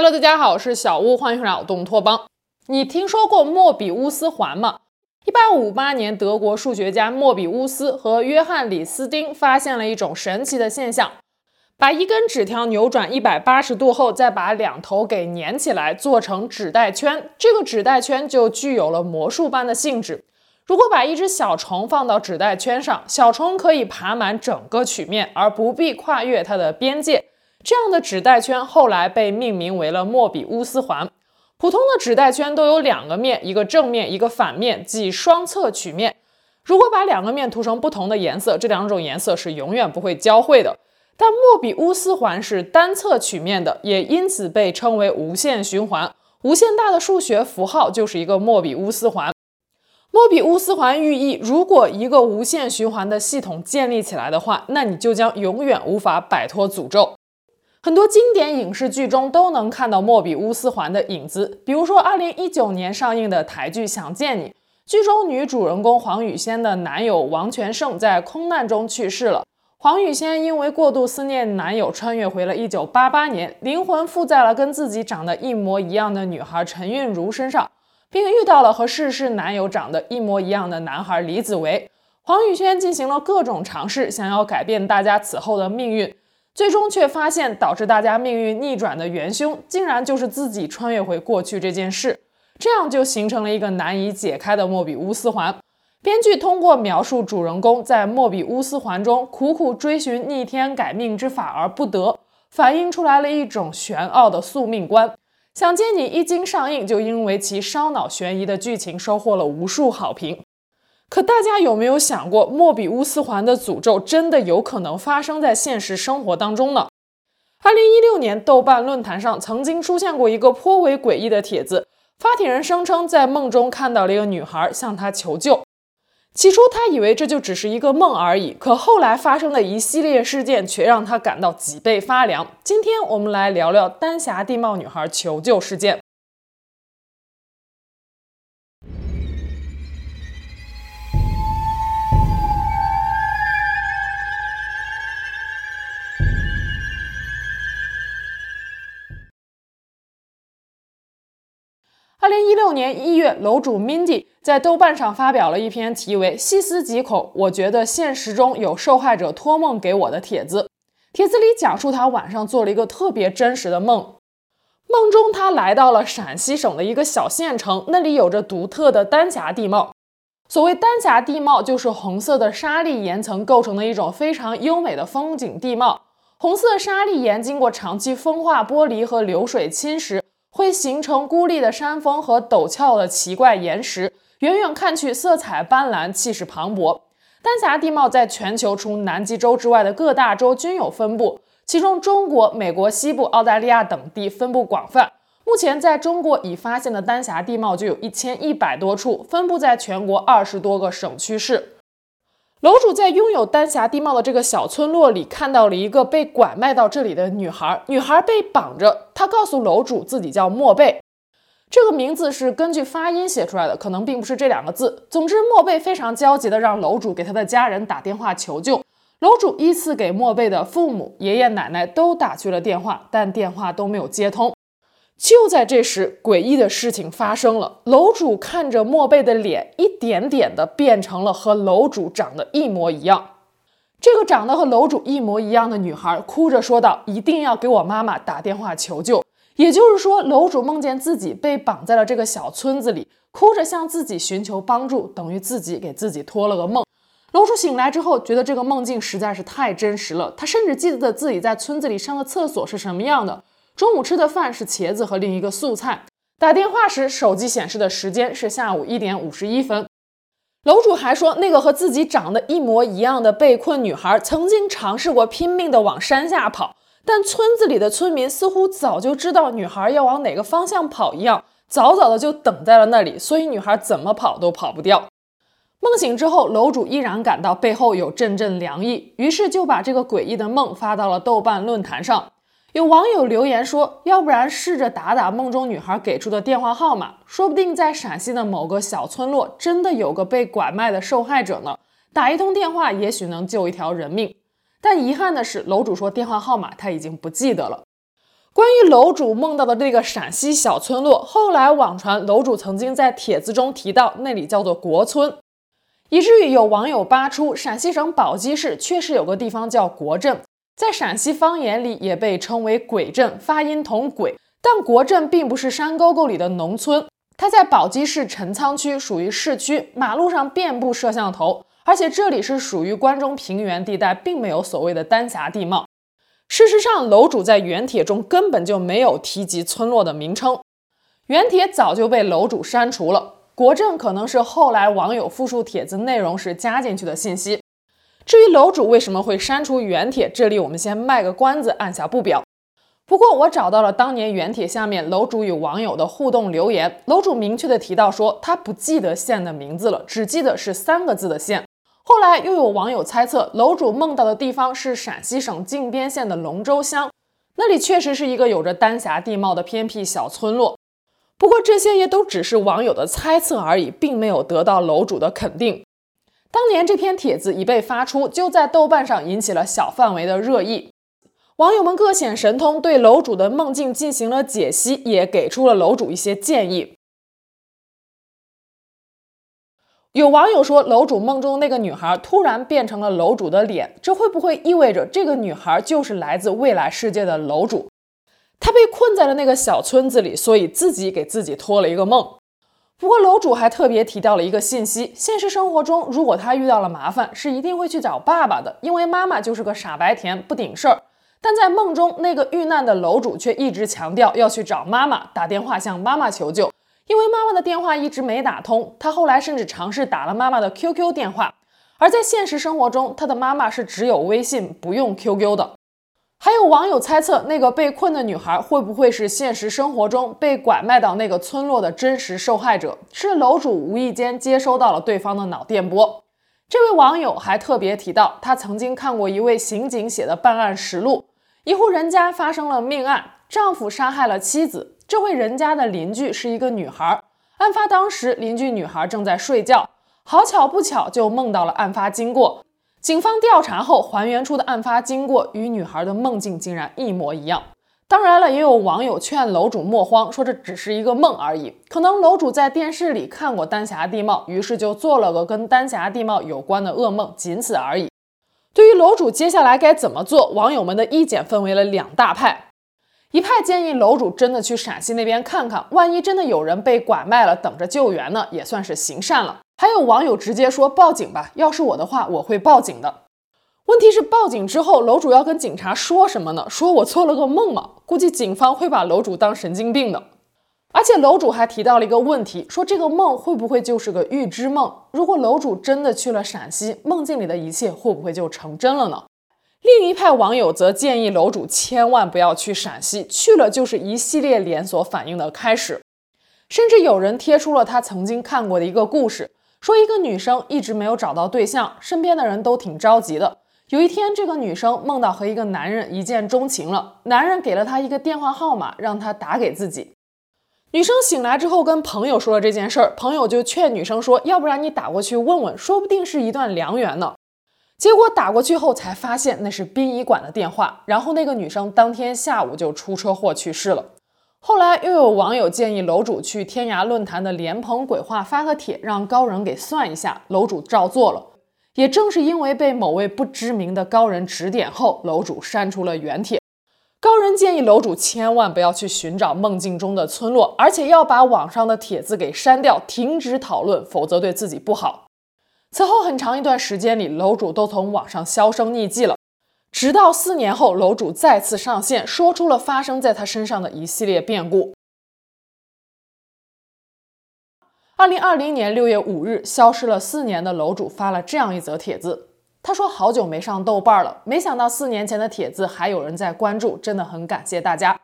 Hello，大家好，我是小屋，欢迎来脑洞拓邦。你听说过莫比乌斯环吗？一八五八年，德国数学家莫比乌斯和约翰李斯丁发现了一种神奇的现象：把一根纸条扭转一百八十度后，再把两头给粘起来，做成纸带圈，这个纸带圈就具有了魔术般的性质。如果把一只小虫放到纸带圈上，小虫可以爬满整个曲面，而不必跨越它的边界。这样的纸带圈后来被命名为了莫比乌斯环。普通的纸带圈都有两个面，一个正面，一个反面，即双侧曲面。如果把两个面涂成不同的颜色，这两种颜色是永远不会交汇的。但莫比乌斯环是单侧曲面的，也因此被称为无限循环。无限大的数学符号就是一个莫比乌斯环。莫比乌斯环寓意，如果一个无限循环的系统建立起来的话，那你就将永远无法摆脱诅咒。很多经典影视剧中都能看到莫比乌斯环的影子，比如说2019年上映的台剧《想见你》，剧中女主人公黄雨萱的男友王全胜在空难中去世了。黄雨萱因为过度思念男友，穿越回了1988年，灵魂附在了跟自己长得一模一样的女孩陈韵如身上，并遇到了和逝世男友长得一模一样的男孩李子维。黄雨萱进行了各种尝试，想要改变大家此后的命运。最终却发现，导致大家命运逆转的元凶，竟然就是自己穿越回过去这件事。这样就形成了一个难以解开的莫比乌斯环。编剧通过描述主人公在莫比乌斯环中苦苦追寻逆天改命之法而不得，反映出来了一种玄奥的宿命观。想见你一经上映，就因为其烧脑悬疑的剧情，收获了无数好评。可大家有没有想过，莫比乌斯环的诅咒真的有可能发生在现实生活当中呢？二零一六年，豆瓣论坛上曾经出现过一个颇为诡异的帖子，发帖人声称在梦中看到了一个女孩向他求救。起初他以为这就只是一个梦而已，可后来发生的一系列事件却让他感到脊背发凉。今天我们来聊聊丹霞地貌女孩求救事件。二零一六年一月，楼主 Mindy 在豆瓣上发表了一篇题为“细思极恐，我觉得现实中有受害者托梦给我的帖子”。帖子里讲述他晚上做了一个特别真实的梦，梦中他来到了陕西省的一个小县城，那里有着独特的丹霞地貌。所谓丹霞地貌，就是红色的沙砾岩层构成的一种非常优美的风景地貌。红色沙砾岩经过长期风化剥离和流水侵蚀。会形成孤立的山峰和陡峭的奇怪岩石，远远看去色彩斑斓，气势磅礴。丹霞地貌在全球除南极洲之外的各大洲均有分布，其中中国、美国西部、澳大利亚等地分布广泛。目前在中国已发现的丹霞地貌就有一千一百多处，分布在全国二十多个省区市。楼主在拥有丹霞地貌的这个小村落里，看到了一个被拐卖到这里的女孩。女孩被绑着，她告诉楼主自己叫莫贝，这个名字是根据发音写出来的，可能并不是这两个字。总之，莫贝非常焦急地让楼主给他的家人打电话求救。楼主依次给莫贝的父母、爷爷奶奶都打去了电话，但电话都没有接通。就在这时，诡异的事情发生了。楼主看着莫贝的脸，一点点的变成了和楼主长得一模一样。这个长得和楼主一模一样的女孩哭着说道：“一定要给我妈妈打电话求救。”也就是说，楼主梦见自己被绑在了这个小村子里，哭着向自己寻求帮助，等于自己给自己托了个梦。楼主醒来之后，觉得这个梦境实在是太真实了。他甚至记得自己在村子里上的厕所是什么样的。中午吃的饭是茄子和另一个素菜。打电话时，手机显示的时间是下午一点五十一分。楼主还说，那个和自己长得一模一样的被困女孩曾经尝试过拼命地往山下跑，但村子里的村民似乎早就知道女孩要往哪个方向跑一样，早早的就等在了那里，所以女孩怎么跑都跑不掉。梦醒之后，楼主依然感到背后有阵阵凉意，于是就把这个诡异的梦发到了豆瓣论坛上。有网友留言说：“要不然试着打打梦中女孩给出的电话号码，说不定在陕西的某个小村落真的有个被拐卖的受害者呢。打一通电话，也许能救一条人命。”但遗憾的是，楼主说电话号码他已经不记得了。关于楼主梦到的这个陕西小村落，后来网传楼主曾经在帖子中提到那里叫做国村，以至于有网友扒出陕西省宝鸡市确实有个地方叫国镇，在陕西方言里也被称为鬼镇，发音同鬼。但国镇并不是山沟沟里的农村，它在宝鸡市陈仓区，属于市区，马路上遍布摄像头，而且这里是属于关中平原地带，并没有所谓的丹霞地貌。事实上，楼主在原帖中根本就没有提及村落的名称，原帖早就被楼主删除了。国镇可能是后来网友复述帖子内容时加进去的信息。至于楼主为什么会删除原帖，这里我们先卖个关子，按下不表。不过，我找到了当年原帖下面楼主与网友的互动留言。楼主明确的提到说，他不记得县的名字了，只记得是三个字的县。后来又有网友猜测，楼主梦到的地方是陕西省靖边县的龙州乡，那里确实是一个有着丹霞地貌的偏僻小村落。不过，这些也都只是网友的猜测而已，并没有得到楼主的肯定。当年这篇帖子一被发出，就在豆瓣上引起了小范围的热议。网友们各显神通，对楼主的梦境进行了解析，也给出了楼主一些建议。有网友说，楼主梦中那个女孩突然变成了楼主的脸，这会不会意味着这个女孩就是来自未来世界的楼主？她被困在了那个小村子里，所以自己给自己托了一个梦。不过，楼主还特别提到了一个信息：现实生活中，如果他遇到了麻烦，是一定会去找爸爸的，因为妈妈就是个傻白甜，不顶事儿。但在梦中，那个遇难的楼主却一直强调要去找妈妈，打电话向妈妈求救，因为妈妈的电话一直没打通。他后来甚至尝试打了妈妈的 QQ 电话，而在现实生活中，他的妈妈是只有微信不用 QQ 的。还有网友猜测，那个被困的女孩会不会是现实生活中被拐卖到那个村落的真实受害者？是楼主无意间接收到了对方的脑电波。这位网友还特别提到，他曾经看过一位刑警写的办案实录。一户人家发生了命案，丈夫杀害了妻子。这位人家的邻居是一个女孩。案发当时，邻居女孩正在睡觉，好巧不巧就梦到了案发经过。警方调查后还原出的案发经过与女孩的梦境竟然一模一样。当然了，也有网友劝楼主莫慌，说这只是一个梦而已。可能楼主在电视里看过丹霞地貌，于是就做了个跟丹霞地貌有关的噩梦，仅此而已。对于楼主接下来该怎么做，网友们的意见分为了两大派。一派建议楼主真的去陕西那边看看，万一真的有人被拐卖了，等着救援呢，也算是行善了。还有网友直接说报警吧，要是我的话，我会报警的。问题是报警之后，楼主要跟警察说什么呢？说我做了个梦吗？估计警方会把楼主当神经病的。而且楼主还提到了一个问题，说这个梦会不会就是个预知梦？如果楼主真的去了陕西，梦境里的一切会不会就成真了呢？另一派网友则建议楼主千万不要去陕西，去了就是一系列连锁反应的开始。甚至有人贴出了他曾经看过的一个故事，说一个女生一直没有找到对象，身边的人都挺着急的。有一天，这个女生梦到和一个男人一见钟情了，男人给了她一个电话号码，让她打给自己。女生醒来之后跟朋友说了这件事儿，朋友就劝女生说：“要不然你打过去问问，说不定是一段良缘呢。”结果打过去后才发现那是殡仪馆的电话，然后那个女生当天下午就出车祸去世了。后来又有网友建议楼主去天涯论坛的莲蓬鬼话发个帖，让高人给算一下，楼主照做了。也正是因为被某位不知名的高人指点后，楼主删除了原帖。高人建议楼主千万不要去寻找梦境中的村落，而且要把网上的帖子给删掉，停止讨论，否则对自己不好。此后很长一段时间里，楼主都从网上销声匿迹了。直到四年后，楼主再次上线，说出了发生在他身上的一系列变故。二零二零年六月五日，消失了四年的楼主发了这样一则帖子。他说：“好久没上豆瓣了，没想到四年前的帖子还有人在关注，真的很感谢大家。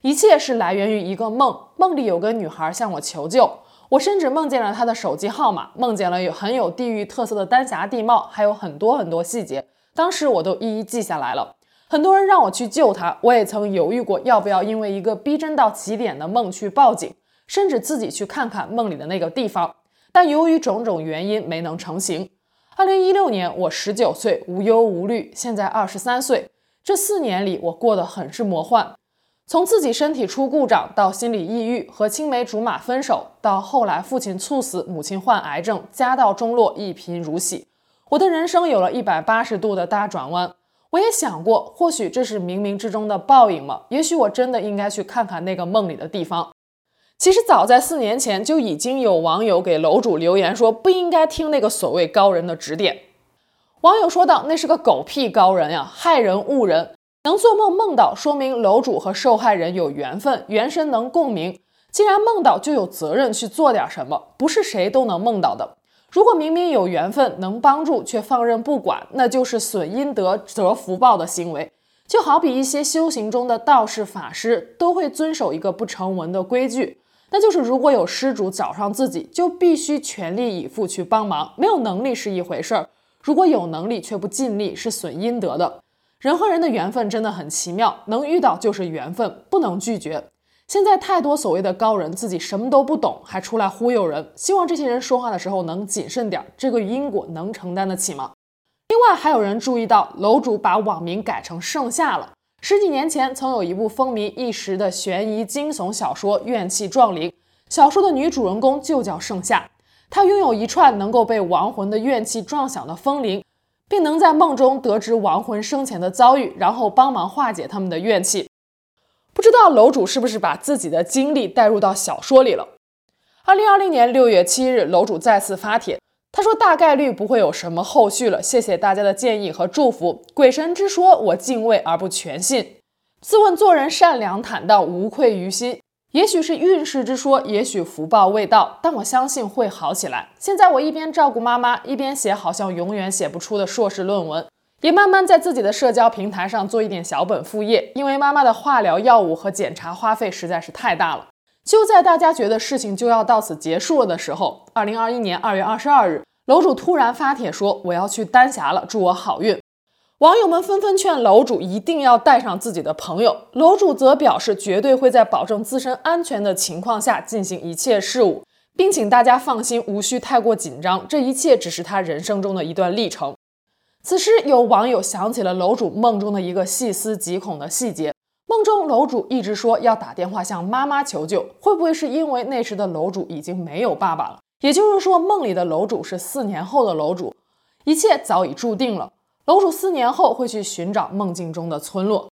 一切是来源于一个梦，梦里有个女孩向我求救，我甚至梦见了她的手机号码，梦见了有很有地域特色的丹霞地貌，还有很多很多细节，当时我都一一记下来了。很多人让我去救他，我也曾犹豫过要不要因为一个逼真到极点的梦去报警，甚至自己去看看梦里的那个地方，但由于种种原因没能成行。”二零一六年，我十九岁，无忧无虑。现在二十三岁，这四年里，我过得很是魔幻。从自己身体出故障到心理抑郁和青梅竹马分手，到后来父亲猝死，母亲患癌症，家道中落，一贫如洗，我的人生有了一百八十度的大转弯。我也想过，或许这是冥冥之中的报应吗？也许我真的应该去看看那个梦里的地方。其实早在四年前就已经有网友给楼主留言说，不应该听那个所谓高人的指点。网友说道：“那是个狗屁高人呀，害人误人。”能做梦梦到，说明楼主和受害人有缘分，元神能共鸣。既然梦到，就有责任去做点什么，不是谁都能梦到的。如果明明有缘分能帮助，却放任不管，那就是损阴德折福报的行为。就好比一些修行中的道士法师，都会遵守一个不成文的规矩，那就是如果有施主找上自己，就必须全力以赴去帮忙。没有能力是一回事儿，如果有能力却不尽力，是损阴德的。人和人的缘分真的很奇妙，能遇到就是缘分，不能拒绝。现在太多所谓的高人自己什么都不懂，还出来忽悠人。希望这些人说话的时候能谨慎点，这个因果能承担得起吗？另外，还有人注意到楼主把网名改成盛夏了。十几年前曾有一部风靡一时的悬疑惊悚小说《怨气撞灵》，小说的女主人公就叫盛夏，她拥有一串能够被亡魂的怨气撞响的风铃。并能在梦中得知亡魂生前的遭遇，然后帮忙化解他们的怨气。不知道楼主是不是把自己的经历带入到小说里了？二零二零年六月七日，楼主再次发帖，他说大概率不会有什么后续了，谢谢大家的建议和祝福。鬼神之说，我敬畏而不全信。自问做人善良坦荡，无愧于心。也许是运势之说，也许福报未到，但我相信会好起来。现在我一边照顾妈妈，一边写好像永远写不出的硕士论文，也慢慢在自己的社交平台上做一点小本副业。因为妈妈的化疗药物和检查花费实在是太大了。就在大家觉得事情就要到此结束了的时候，二零二一年二月二十二日，楼主突然发帖说：“我要去丹霞了，祝我好运。”网友们纷纷劝楼主一定要带上自己的朋友，楼主则表示绝对会在保证自身安全的情况下进行一切事务，并请大家放心，无需太过紧张，这一切只是他人生中的一段历程。此时，有网友想起了楼主梦中的一个细思极恐的细节：梦中楼主一直说要打电话向妈妈求救，会不会是因为那时的楼主已经没有爸爸了？也就是说，梦里的楼主是四年后的楼主，一切早已注定了。楼主四年后会去寻找梦境中的村落，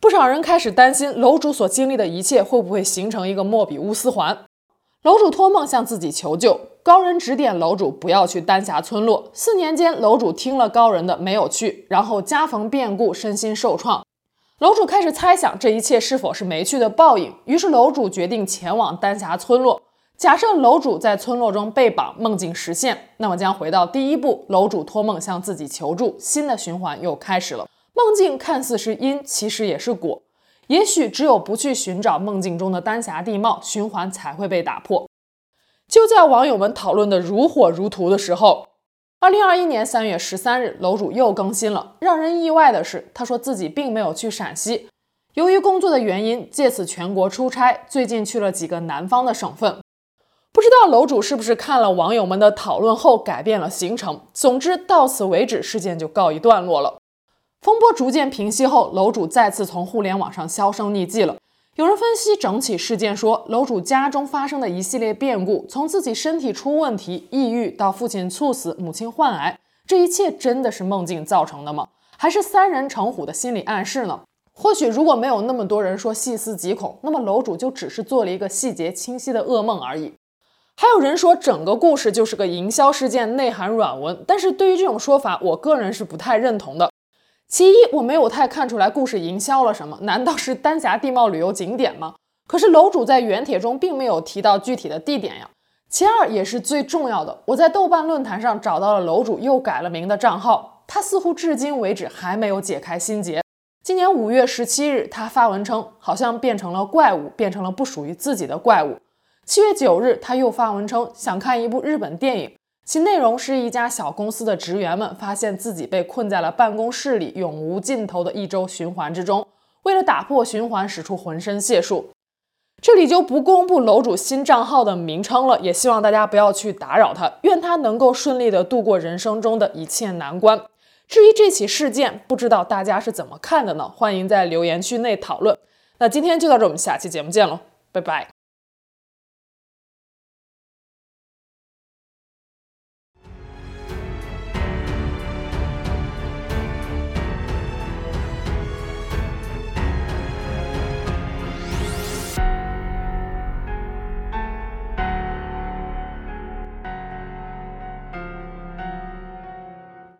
不少人开始担心楼主所经历的一切会不会形成一个莫比乌斯环。楼主托梦向自己求救，高人指点楼主不要去丹霞村落。四年间，楼主听了高人的没有去，然后家逢变故，身心受创。楼主开始猜想这一切是否是没去的报应，于是楼主决定前往丹霞村落。假设楼主在村落中被绑，梦境实现，那么将回到第一步，楼主托梦向自己求助，新的循环又开始了。梦境看似是因，其实也是果。也许只有不去寻找梦境中的丹霞地貌，循环才会被打破。就在网友们讨论得如火如荼的时候，二零二一年三月十三日，楼主又更新了。让人意外的是，他说自己并没有去陕西，由于工作的原因，借此全国出差，最近去了几个南方的省份。不知道楼主是不是看了网友们的讨论后改变了行程。总之，到此为止，事件就告一段落了。风波逐渐平息后，楼主再次从互联网上销声匿迹了。有人分析整起事件说，楼主家中发生的一系列变故，从自己身体出问题、抑郁到父亲猝死、母亲患癌，这一切真的是梦境造成的吗？还是三人成虎的心理暗示呢？或许如果没有那么多人说细思极恐，那么楼主就只是做了一个细节清晰的噩梦而已。还有人说整个故事就是个营销事件，内含软文。但是对于这种说法，我个人是不太认同的。其一，我没有太看出来故事营销了什么，难道是丹霞地貌旅游景点吗？可是楼主在原帖中并没有提到具体的地点呀。其二，也是最重要的，我在豆瓣论坛上找到了楼主又改了名的账号，他似乎至今为止还没有解开心结。今年五月十七日，他发文称，好像变成了怪物，变成了不属于自己的怪物。七月九日，他又发文称想看一部日本电影，其内容是一家小公司的职员们发现自己被困在了办公室里永无尽头的一周循环之中，为了打破循环，使出浑身解数。这里就不公布楼主新账号的名称了，也希望大家不要去打扰他，愿他能够顺利的度过人生中的一切难关。至于这起事件，不知道大家是怎么看的呢？欢迎在留言区内讨论。那今天就到这，我们下期节目见喽，拜拜。